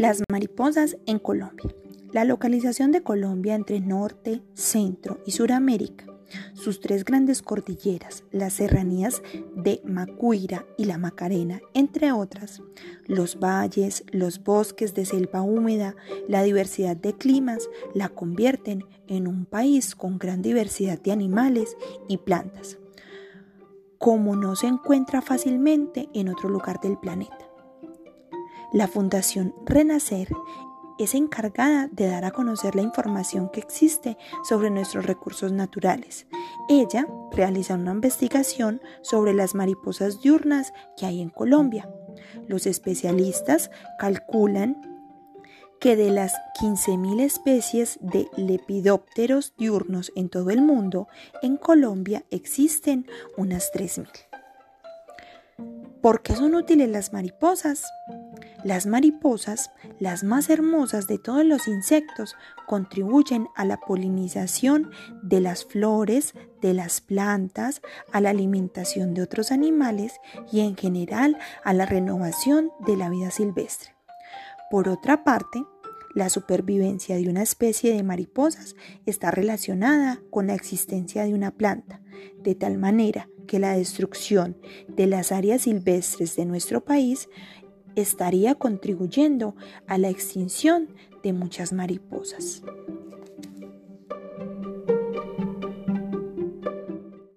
Las mariposas en Colombia. La localización de Colombia entre Norte, Centro y Suramérica, sus tres grandes cordilleras, las serranías de Macuira y la Macarena, entre otras, los valles, los bosques de selva húmeda, la diversidad de climas, la convierten en un país con gran diversidad de animales y plantas, como no se encuentra fácilmente en otro lugar del planeta. La Fundación Renacer es encargada de dar a conocer la información que existe sobre nuestros recursos naturales. Ella realiza una investigación sobre las mariposas diurnas que hay en Colombia. Los especialistas calculan que de las 15.000 especies de lepidópteros diurnos en todo el mundo, en Colombia existen unas 3.000. ¿Por qué son útiles las mariposas? Las mariposas, las más hermosas de todos los insectos, contribuyen a la polinización de las flores, de las plantas, a la alimentación de otros animales y en general a la renovación de la vida silvestre. Por otra parte, la supervivencia de una especie de mariposas está relacionada con la existencia de una planta, de tal manera que la destrucción de las áreas silvestres de nuestro país estaría contribuyendo a la extinción de muchas mariposas.